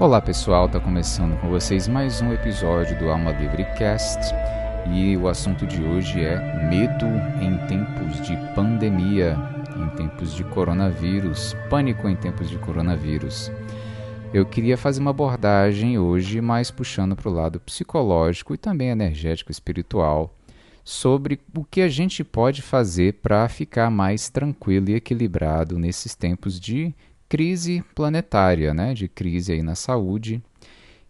Olá pessoal, tá começando com vocês mais um episódio do Alma Livre Cast e o assunto de hoje é medo em tempos de pandemia, em tempos de coronavírus, pânico em tempos de coronavírus. Eu queria fazer uma abordagem hoje mais puxando para o lado psicológico e também energético espiritual sobre o que a gente pode fazer para ficar mais tranquilo e equilibrado nesses tempos de crise planetária, né, de crise aí na saúde,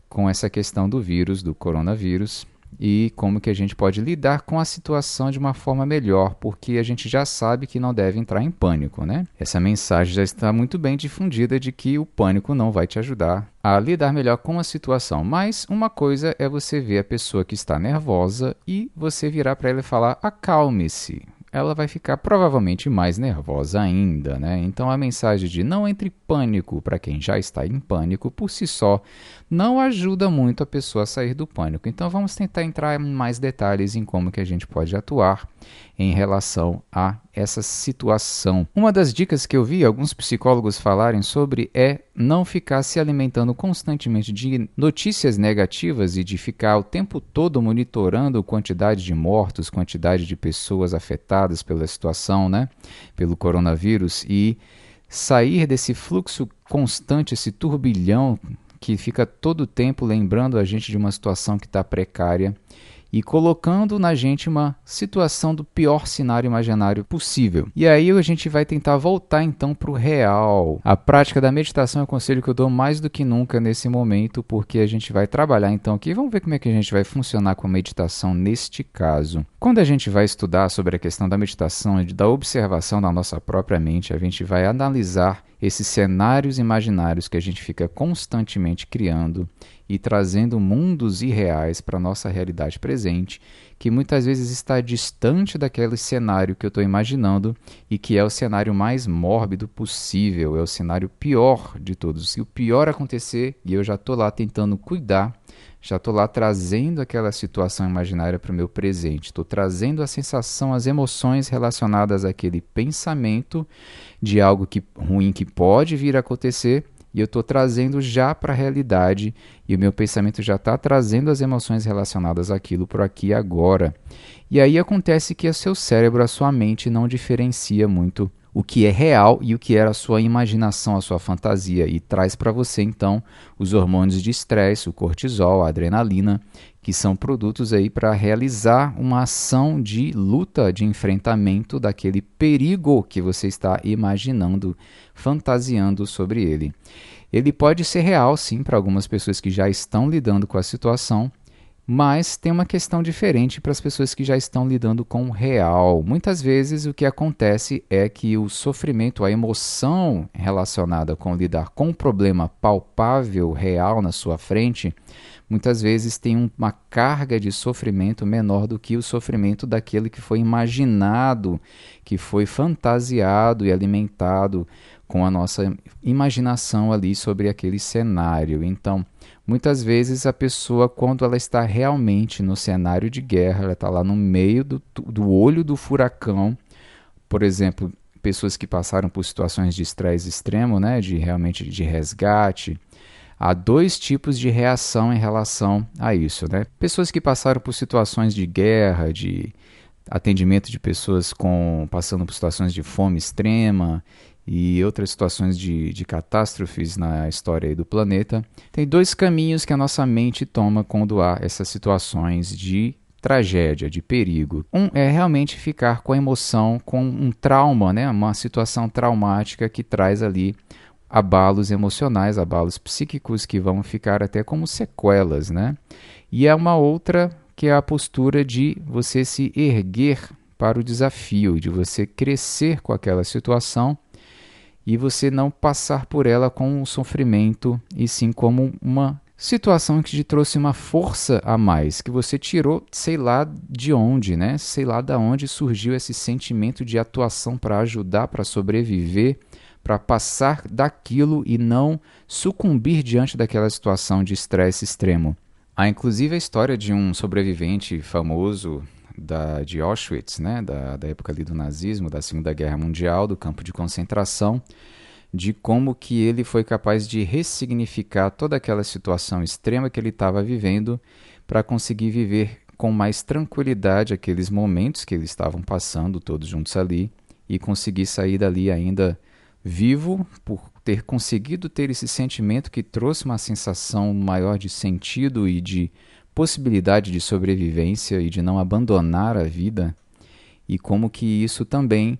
com essa questão do vírus, do coronavírus, e como que a gente pode lidar com a situação de uma forma melhor, porque a gente já sabe que não deve entrar em pânico, né? Essa mensagem já está muito bem difundida de que o pânico não vai te ajudar a lidar melhor com a situação. Mas uma coisa é você ver a pessoa que está nervosa e você virar para ela e falar: acalme-se ela vai ficar provavelmente mais nervosa ainda, né? Então a mensagem de não entre pânico para quem já está em pânico por si só não ajuda muito a pessoa a sair do pânico. Então vamos tentar entrar em mais detalhes em como que a gente pode atuar em relação a essa situação. Uma das dicas que eu vi alguns psicólogos falarem sobre é não ficar se alimentando constantemente de notícias negativas e de ficar o tempo todo monitorando quantidade de mortos, quantidade de pessoas afetadas pela situação, né, pelo coronavírus e sair desse fluxo constante, esse turbilhão que fica todo o tempo lembrando a gente de uma situação que está precária e colocando na gente uma situação do pior cenário imaginário possível. E aí a gente vai tentar voltar então para o real. A prática da meditação é um conselho que eu dou mais do que nunca nesse momento, porque a gente vai trabalhar então aqui. Vamos ver como é que a gente vai funcionar com a meditação neste caso. Quando a gente vai estudar sobre a questão da meditação e da observação da nossa própria mente, a gente vai analisar esses cenários imaginários que a gente fica constantemente criando e trazendo mundos irreais para a nossa realidade presente, que muitas vezes está distante daquele cenário que eu estou imaginando e que é o cenário mais mórbido possível, é o cenário pior de todos. Se o pior acontecer e eu já estou lá tentando cuidar, já estou lá trazendo aquela situação imaginária para o meu presente, estou trazendo a sensação, as emoções relacionadas àquele pensamento de algo que, ruim que pode vir a acontecer e eu estou trazendo já para a realidade e o meu pensamento já está trazendo as emoções relacionadas àquilo por aqui e agora. E aí acontece que o seu cérebro, a sua mente não diferencia muito o que é real e o que era a sua imaginação, a sua fantasia, e traz para você então os hormônios de estresse, o cortisol, a adrenalina, que são produtos aí para realizar uma ação de luta, de enfrentamento daquele perigo que você está imaginando, fantasiando sobre ele. Ele pode ser real, sim, para algumas pessoas que já estão lidando com a situação, mas tem uma questão diferente para as pessoas que já estão lidando com o real. Muitas vezes o que acontece é que o sofrimento, a emoção relacionada com lidar com um problema palpável, real na sua frente, muitas vezes tem uma carga de sofrimento menor do que o sofrimento daquele que foi imaginado, que foi fantasiado e alimentado com a nossa imaginação ali sobre aquele cenário. Então, Muitas vezes a pessoa, quando ela está realmente no cenário de guerra, ela está lá no meio do, do olho do furacão, por exemplo, pessoas que passaram por situações de estresse extremo, né, de realmente de resgate, há dois tipos de reação em relação a isso, né? Pessoas que passaram por situações de guerra, de atendimento de pessoas com passando por situações de fome extrema e outras situações de, de catástrofes na história do planeta, tem dois caminhos que a nossa mente toma quando há essas situações de tragédia, de perigo. Um é realmente ficar com a emoção, com um trauma, né? uma situação traumática que traz ali abalos emocionais, abalos psíquicos que vão ficar até como sequelas. Né? E é uma outra que é a postura de você se erguer para o desafio, de você crescer com aquela situação e você não passar por ela com um sofrimento, e sim como uma situação que te trouxe uma força a mais, que você tirou, sei lá de onde, né? Sei lá da onde surgiu esse sentimento de atuação para ajudar, para sobreviver, para passar daquilo e não sucumbir diante daquela situação de estresse extremo. Há inclusive a história de um sobrevivente famoso da, de Auschwitz, né, da, da época ali do nazismo, da Segunda Guerra Mundial, do campo de concentração, de como que ele foi capaz de ressignificar toda aquela situação extrema que ele estava vivendo para conseguir viver com mais tranquilidade aqueles momentos que eles estavam passando todos juntos ali e conseguir sair dali ainda vivo por ter conseguido ter esse sentimento que trouxe uma sensação maior de sentido e de possibilidade de sobrevivência e de não abandonar a vida e como que isso também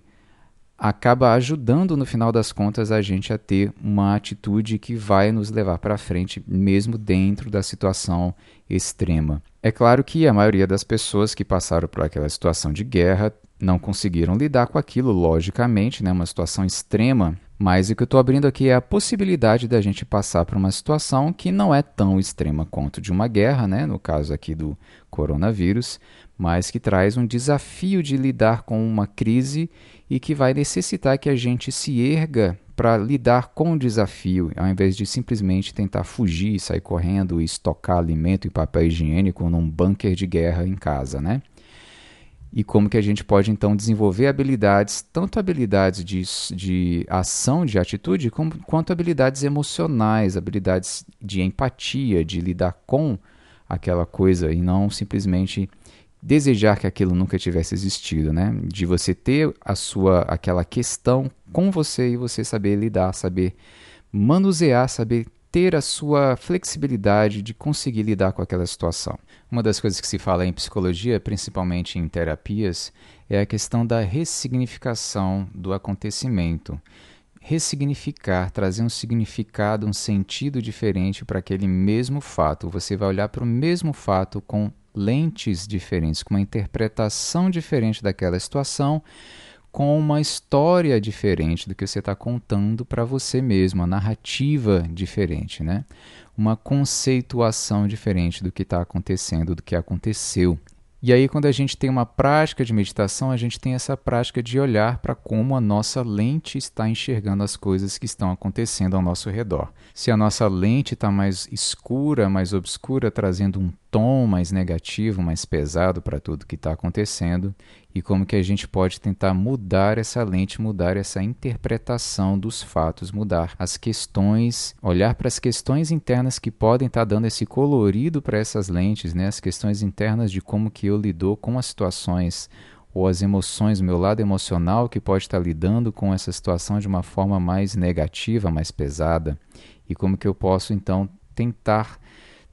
acaba ajudando no final das contas a gente a ter uma atitude que vai nos levar para frente mesmo dentro da situação extrema. É claro que a maioria das pessoas que passaram por aquela situação de guerra não conseguiram lidar com aquilo, logicamente, né, uma situação extrema, mas o que eu estou abrindo aqui é a possibilidade da gente passar por uma situação que não é tão extrema quanto de uma guerra, né, no caso aqui do coronavírus, mas que traz um desafio de lidar com uma crise e que vai necessitar que a gente se erga para lidar com o desafio, ao invés de simplesmente tentar fugir, sair correndo e estocar alimento e papel higiênico num bunker de guerra em casa, né? E como que a gente pode então desenvolver habilidades, tanto habilidades de, de ação, de atitude, como, quanto habilidades emocionais, habilidades de empatia, de lidar com aquela coisa e não simplesmente desejar que aquilo nunca tivesse existido, né? De você ter a sua aquela questão com você e você saber lidar, saber manusear, saber ter a sua flexibilidade de conseguir lidar com aquela situação. Uma das coisas que se fala em psicologia, principalmente em terapias, é a questão da ressignificação do acontecimento. Ressignificar, trazer um significado, um sentido diferente para aquele mesmo fato. Você vai olhar para o mesmo fato com lentes diferentes, com uma interpretação diferente daquela situação, com uma história diferente do que você está contando para você mesmo, uma narrativa diferente, né? uma conceituação diferente do que está acontecendo, do que aconteceu. E aí, quando a gente tem uma prática de meditação, a gente tem essa prática de olhar para como a nossa lente está enxergando as coisas que estão acontecendo ao nosso redor. Se a nossa lente está mais escura, mais obscura, trazendo um tom mais negativo, mais pesado para tudo que está acontecendo, e como que a gente pode tentar mudar essa lente, mudar essa interpretação dos fatos, mudar as questões, olhar para as questões internas que podem estar tá dando esse colorido para essas lentes, né? As questões internas de como que eu lido com as situações ou as emoções, meu lado emocional que pode estar tá lidando com essa situação de uma forma mais negativa, mais pesada, e como que eu posso então tentar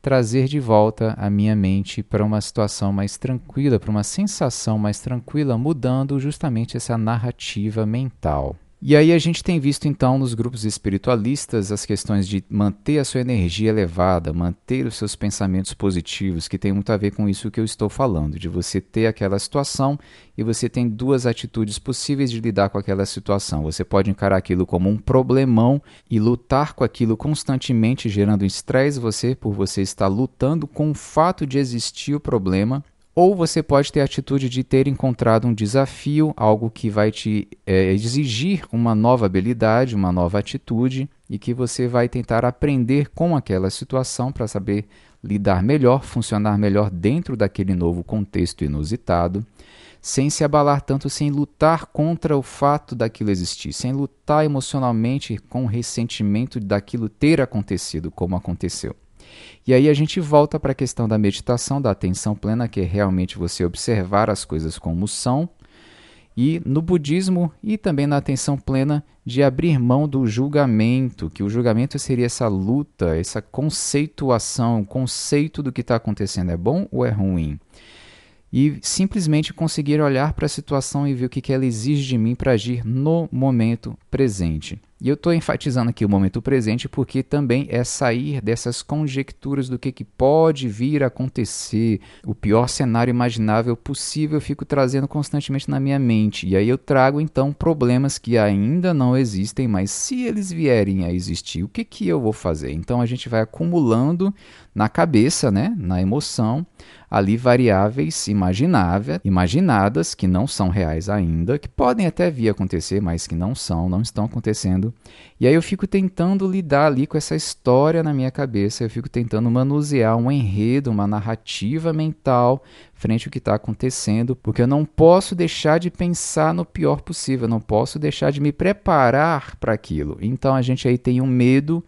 trazer de volta a minha mente para uma situação mais tranquila, para uma sensação mais tranquila, mudando justamente essa narrativa mental. E aí a gente tem visto então nos grupos espiritualistas as questões de manter a sua energia elevada, manter os seus pensamentos positivos, que tem muito a ver com isso que eu estou falando, de você ter aquela situação e você tem duas atitudes possíveis de lidar com aquela situação. Você pode encarar aquilo como um problemão e lutar com aquilo constantemente gerando estresse você por você estar lutando com o fato de existir o problema ou você pode ter a atitude de ter encontrado um desafio, algo que vai te é, exigir uma nova habilidade, uma nova atitude, e que você vai tentar aprender com aquela situação para saber lidar melhor, funcionar melhor dentro daquele novo contexto inusitado, sem se abalar tanto, sem lutar contra o fato daquilo existir, sem lutar emocionalmente com o ressentimento daquilo ter acontecido como aconteceu. E aí a gente volta para a questão da meditação, da atenção plena, que é realmente você observar as coisas como são, e no budismo e também na atenção plena de abrir mão do julgamento, que o julgamento seria essa luta, essa conceituação, conceito do que está acontecendo é bom ou é ruim e simplesmente conseguir olhar para a situação e ver o que, que ela exige de mim para agir no momento presente. E eu estou enfatizando aqui o momento presente porque também é sair dessas conjecturas do que, que pode vir a acontecer, o pior cenário imaginável possível, eu fico trazendo constantemente na minha mente. E aí eu trago então problemas que ainda não existem, mas se eles vierem a existir, o que, que eu vou fazer? Então a gente vai acumulando na cabeça, né, na emoção, ali variáveis imagináveis, imaginadas, que não são reais ainda, que podem até vir a acontecer, mas que não são, não estão acontecendo acontecendo. E aí eu fico tentando lidar ali com essa história na minha cabeça, eu fico tentando manusear um enredo, uma narrativa mental frente ao que está acontecendo, porque eu não posso deixar de pensar no pior possível, eu não posso deixar de me preparar para aquilo. Então a gente aí tem um medo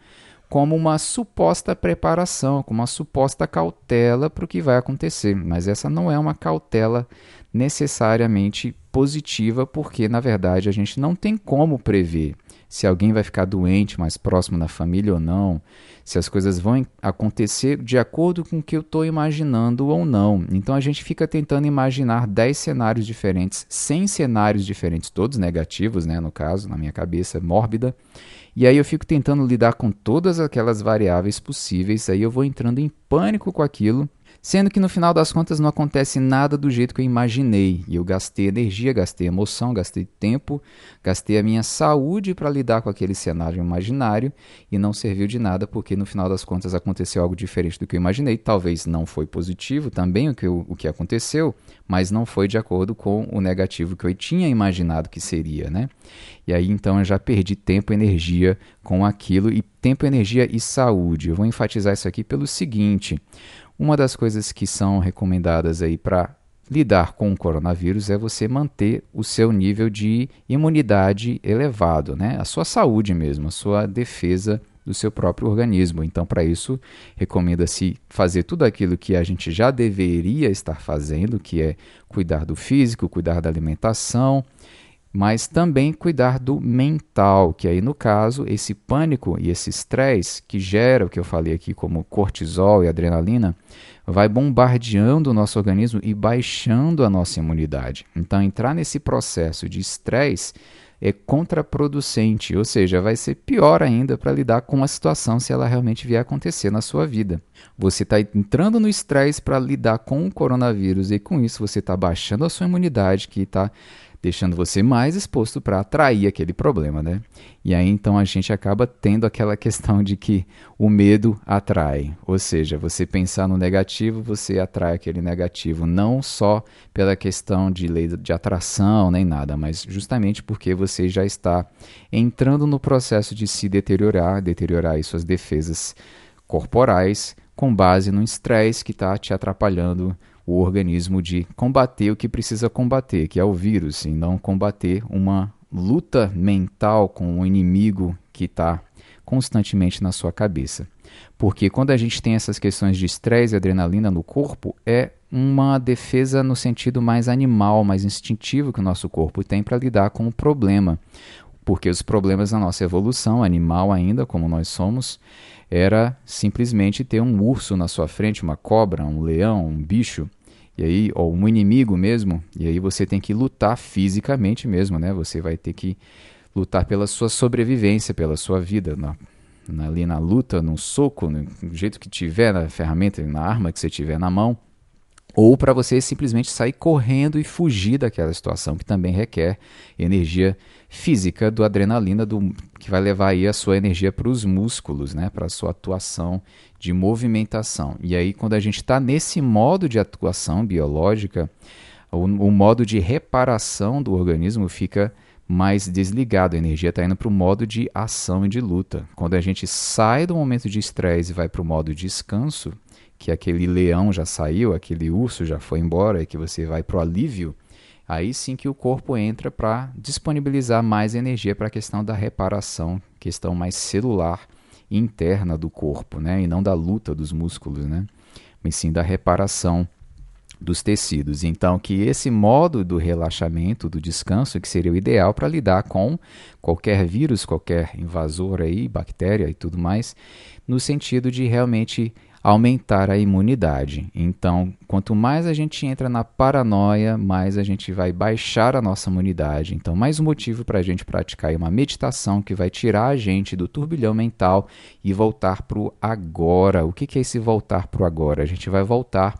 como uma suposta preparação, como uma suposta cautela para o que vai acontecer. Mas essa não é uma cautela necessariamente positiva, porque na verdade a gente não tem como prever se alguém vai ficar doente mais próximo da família ou não, se as coisas vão acontecer de acordo com o que eu estou imaginando ou não. Então a gente fica tentando imaginar 10 cenários diferentes, 100 cenários diferentes, todos negativos, né, no caso, na minha cabeça mórbida. E aí eu fico tentando lidar com todas aquelas variáveis possíveis, aí eu vou entrando em pânico com aquilo Sendo que no final das contas não acontece nada do jeito que eu imaginei. E eu gastei energia, gastei emoção, gastei tempo, gastei a minha saúde para lidar com aquele cenário imaginário e não serviu de nada porque no final das contas aconteceu algo diferente do que eu imaginei. Talvez não foi positivo também o que, eu, o que aconteceu, mas não foi de acordo com o negativo que eu tinha imaginado que seria, né? E aí então eu já perdi tempo, energia com aquilo e tempo, energia e saúde. Eu vou enfatizar isso aqui pelo seguinte: uma das coisas que são recomendadas aí para lidar com o coronavírus é você manter o seu nível de imunidade elevado, né? A sua saúde mesmo, a sua defesa do seu próprio organismo. Então, para isso, recomenda-se fazer tudo aquilo que a gente já deveria estar fazendo, que é cuidar do físico, cuidar da alimentação, mas também cuidar do mental, que aí no caso, esse pânico e esse estresse que gera o que eu falei aqui como cortisol e adrenalina, vai bombardeando o nosso organismo e baixando a nossa imunidade. Então entrar nesse processo de estresse é contraproducente, ou seja, vai ser pior ainda para lidar com a situação se ela realmente vier acontecer na sua vida. Você está entrando no estresse para lidar com o coronavírus e com isso você está baixando a sua imunidade, que está deixando você mais exposto para atrair aquele problema, né? E aí então a gente acaba tendo aquela questão de que o medo atrai, ou seja, você pensar no negativo, você atrai aquele negativo, não só pela questão de lei de atração nem nada, mas justamente porque você já está entrando no processo de se deteriorar, deteriorar suas defesas corporais com base no estresse que está te atrapalhando o organismo de combater o que precisa combater, que é o vírus, e não combater uma luta mental com o um inimigo que está constantemente na sua cabeça. Porque quando a gente tem essas questões de estresse e adrenalina no corpo, é uma defesa no sentido mais animal, mais instintivo que o nosso corpo tem para lidar com o problema. Porque os problemas na nossa evolução, animal ainda, como nós somos, era simplesmente ter um urso na sua frente, uma cobra, um leão, um bicho, e aí, ou um inimigo mesmo, e aí você tem que lutar fisicamente mesmo, né? Você vai ter que lutar pela sua sobrevivência, pela sua vida, na, na, ali na luta, no soco, no jeito que tiver, na ferramenta, na arma que você tiver na mão ou para você simplesmente sair correndo e fugir daquela situação que também requer energia física do adrenalina do que vai levar aí a sua energia para os músculos, né, para a sua atuação de movimentação. E aí quando a gente está nesse modo de atuação biológica, o, o modo de reparação do organismo fica mais desligado, a energia está indo para o modo de ação e de luta. Quando a gente sai do momento de estresse e vai para o modo de descanso, que aquele leão já saiu, aquele urso já foi embora e que você vai para o alívio, aí sim que o corpo entra para disponibilizar mais energia para a questão da reparação, questão mais celular interna do corpo, né? E não da luta dos músculos, né? Mas sim da reparação dos tecidos. Então, que esse modo do relaxamento, do descanso, que seria o ideal para lidar com qualquer vírus, qualquer invasor aí, bactéria e tudo mais, no sentido de realmente aumentar a imunidade. Então, quanto mais a gente entra na paranoia, mais a gente vai baixar a nossa imunidade. Então, mais um motivo para a gente praticar uma meditação que vai tirar a gente do turbilhão mental e voltar para o agora. O que é esse voltar para o agora? A gente vai voltar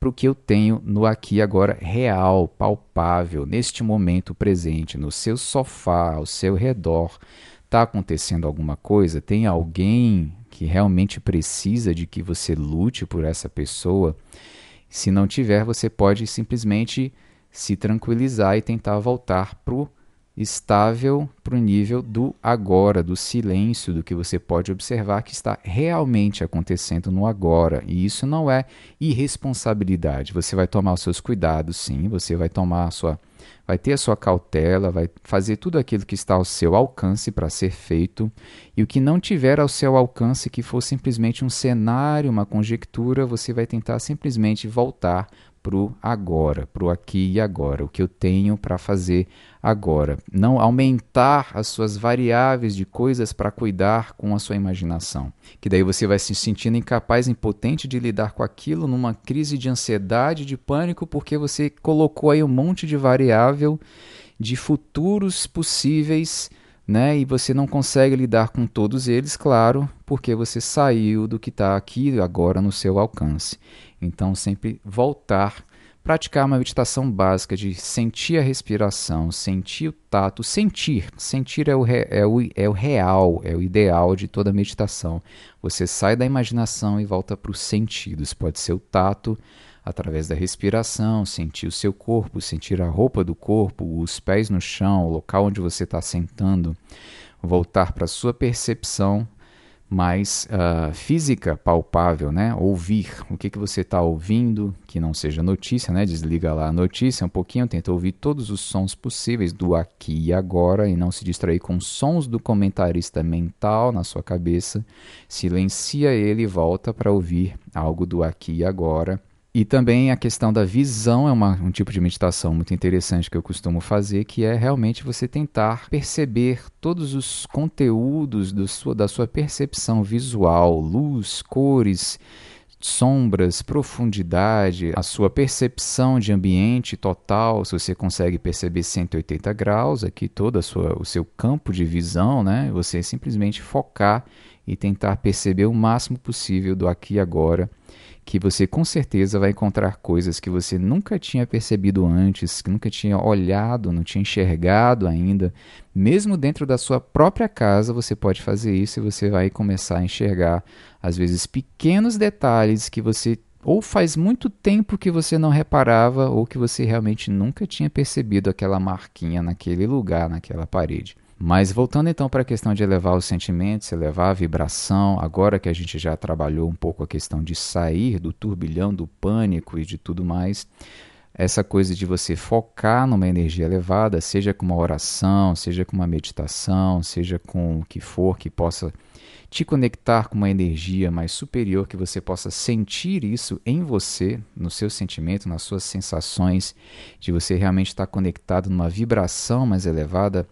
para o que eu tenho no aqui e agora real, palpável, neste momento presente, no seu sofá, ao seu redor. Está acontecendo alguma coisa? Tem alguém que realmente precisa de que você lute por essa pessoa, se não tiver, você pode simplesmente se tranquilizar e tentar voltar para o estável para o nível do agora, do silêncio, do que você pode observar que está realmente acontecendo no agora. E isso não é irresponsabilidade. Você vai tomar os seus cuidados, sim, você vai tomar sua vai ter a sua cautela, vai fazer tudo aquilo que está ao seu alcance para ser feito, e o que não tiver ao seu alcance, que for simplesmente um cenário, uma conjectura, você vai tentar simplesmente voltar para o agora, para o aqui e agora, o que eu tenho para fazer agora. Não aumentar as suas variáveis de coisas para cuidar com a sua imaginação. Que daí você vai se sentindo incapaz, impotente de lidar com aquilo numa crise de ansiedade, de pânico, porque você colocou aí um monte de variável de futuros possíveis. Né? E você não consegue lidar com todos eles, claro, porque você saiu do que está aqui agora no seu alcance. Então, sempre voltar, praticar uma meditação básica de sentir a respiração, sentir o tato, sentir. Sentir é o, re, é, o, é o real, é o ideal de toda meditação. Você sai da imaginação e volta para os sentidos. Pode ser o tato, através da respiração, sentir o seu corpo, sentir a roupa do corpo, os pés no chão, o local onde você está sentando, voltar para a sua percepção mais uh, física, palpável, né? Ouvir. O que, que você está ouvindo, que não seja notícia, né? Desliga lá a notícia um pouquinho, tenta ouvir todos os sons possíveis do aqui e agora e não se distrair com sons do comentarista mental na sua cabeça. Silencia ele e volta para ouvir algo do aqui e agora e também a questão da visão é uma, um tipo de meditação muito interessante que eu costumo fazer, que é realmente você tentar perceber todos os conteúdos do sua, da sua percepção visual, luz, cores, sombras, profundidade, a sua percepção de ambiente total, se você consegue perceber 180 graus aqui todo sua, o seu campo de visão, né? Você simplesmente focar e tentar perceber o máximo possível do aqui e agora que você com certeza vai encontrar coisas que você nunca tinha percebido antes, que nunca tinha olhado, não tinha enxergado ainda. Mesmo dentro da sua própria casa, você pode fazer isso e você vai começar a enxergar, às vezes, pequenos detalhes que você ou faz muito tempo que você não reparava ou que você realmente nunca tinha percebido aquela marquinha naquele lugar, naquela parede. Mas voltando então para a questão de elevar os sentimentos, elevar a vibração, agora que a gente já trabalhou um pouco a questão de sair do turbilhão do pânico e de tudo mais, essa coisa de você focar numa energia elevada, seja com uma oração, seja com uma meditação, seja com o que for que possa te conectar com uma energia mais superior, que você possa sentir isso em você, no seu sentimento, nas suas sensações, de você realmente estar conectado numa vibração mais elevada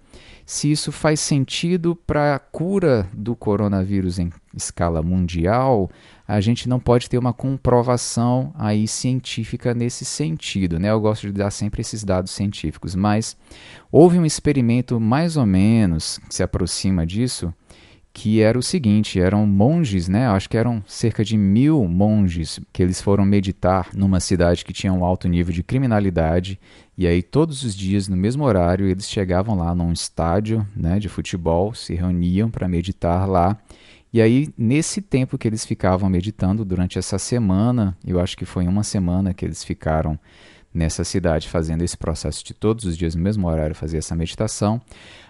se isso faz sentido para a cura do coronavírus em escala mundial, a gente não pode ter uma comprovação aí científica nesse sentido, né? Eu gosto de dar sempre esses dados científicos, mas houve um experimento mais ou menos que se aproxima disso, que era o seguinte: eram monges, né? Acho que eram cerca de mil monges que eles foram meditar numa cidade que tinha um alto nível de criminalidade. E aí, todos os dias, no mesmo horário, eles chegavam lá num estádio né, de futebol, se reuniam para meditar lá. E aí, nesse tempo que eles ficavam meditando, durante essa semana, eu acho que foi uma semana que eles ficaram nessa cidade fazendo esse processo de todos os dias no mesmo horário fazer essa meditação.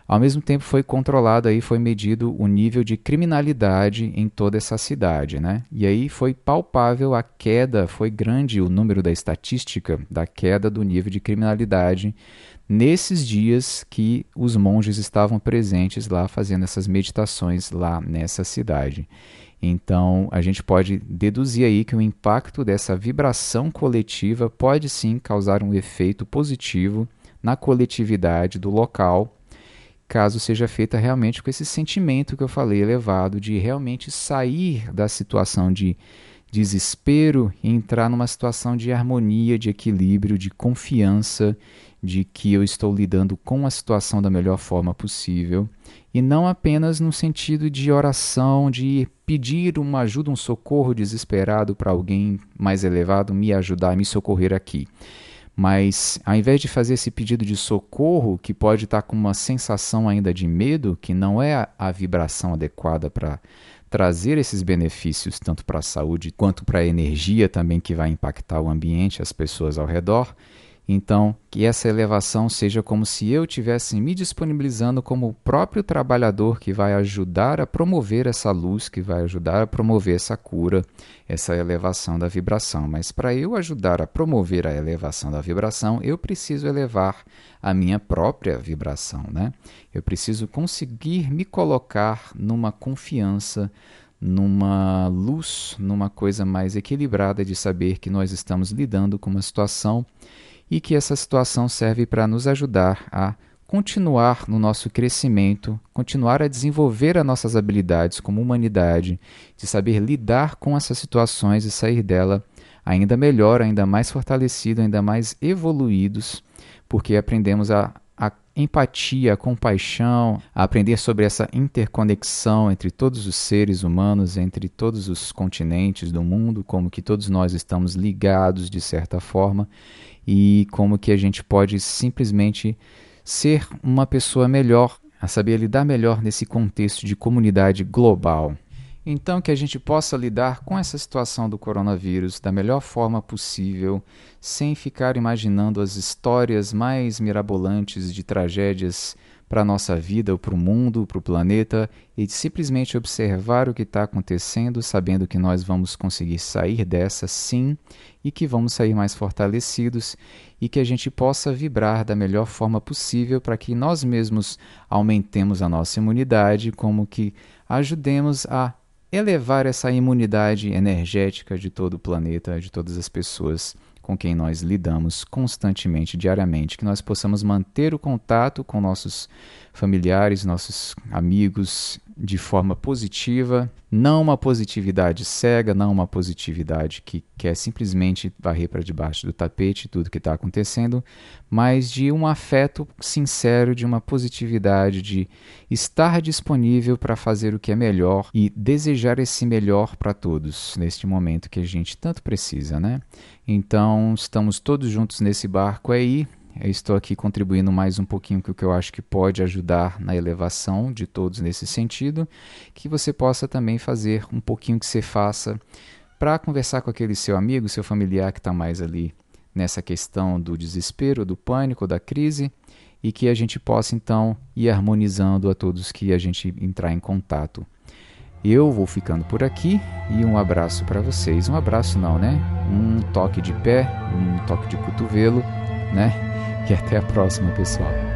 Ao mesmo tempo foi controlado aí foi medido o nível de criminalidade em toda essa cidade, né? E aí foi palpável a queda, foi grande o número da estatística da queda do nível de criminalidade nesses dias que os monges estavam presentes lá fazendo essas meditações lá nessa cidade. Então, a gente pode deduzir aí que o impacto dessa vibração coletiva pode sim causar um efeito positivo na coletividade do local, caso seja feita realmente com esse sentimento que eu falei elevado de realmente sair da situação de desespero e entrar numa situação de harmonia, de equilíbrio, de confiança de que eu estou lidando com a situação da melhor forma possível e não apenas no sentido de oração, de pedir uma ajuda, um socorro desesperado para alguém mais elevado me ajudar, me socorrer aqui. Mas ao invés de fazer esse pedido de socorro, que pode estar com uma sensação ainda de medo, que não é a, a vibração adequada para trazer esses benefícios tanto para a saúde quanto para a energia também que vai impactar o ambiente, as pessoas ao redor, Então, que essa elevação seja como se eu estivesse me disponibilizando como o próprio trabalhador que vai ajudar a promover essa luz, que vai ajudar a promover essa cura, essa elevação da vibração. Mas para eu ajudar a promover a elevação da vibração, eu preciso elevar a minha própria vibração, né? Eu preciso conseguir me colocar numa confiança, numa luz, numa coisa mais equilibrada de saber que nós estamos lidando com uma situação e que essa situação serve para nos ajudar a continuar no nosso crescimento, continuar a desenvolver as nossas habilidades como humanidade, de saber lidar com essas situações e sair dela ainda melhor, ainda mais fortalecido, ainda mais evoluídos, porque aprendemos a, empatia, compaixão, aprender sobre essa interconexão entre todos os seres humanos, entre todos os continentes do mundo, como que todos nós estamos ligados de certa forma e como que a gente pode simplesmente ser uma pessoa melhor, a saber lidar melhor nesse contexto de comunidade global. Então, que a gente possa lidar com essa situação do coronavírus da melhor forma possível, sem ficar imaginando as histórias mais mirabolantes de tragédias para a nossa vida, para o mundo, para o planeta, e simplesmente observar o que está acontecendo, sabendo que nós vamos conseguir sair dessa sim e que vamos sair mais fortalecidos e que a gente possa vibrar da melhor forma possível para que nós mesmos aumentemos a nossa imunidade, como que ajudemos a elevar essa imunidade energética de todo o planeta, de todas as pessoas com quem nós lidamos constantemente, diariamente, que nós possamos manter o contato com nossos familiares, nossos amigos de forma positiva, não uma positividade cega, não uma positividade que quer simplesmente varrer para debaixo do tapete tudo que está acontecendo, mas de um afeto sincero, de uma positividade, de estar disponível para fazer o que é melhor e desejar esse melhor para todos neste momento que a gente tanto precisa, né? Então, estamos todos juntos nesse barco aí, eu estou aqui contribuindo mais um pouquinho com o que eu acho que pode ajudar na elevação de todos nesse sentido, que você possa também fazer um pouquinho que você faça para conversar com aquele seu amigo, seu familiar que está mais ali nessa questão do desespero, do pânico, da crise, e que a gente possa então ir harmonizando a todos que a gente entrar em contato. Eu vou ficando por aqui e um abraço para vocês. Um abraço não, né? Um toque de pé, um toque de cotovelo, né? E até a próxima, pessoal.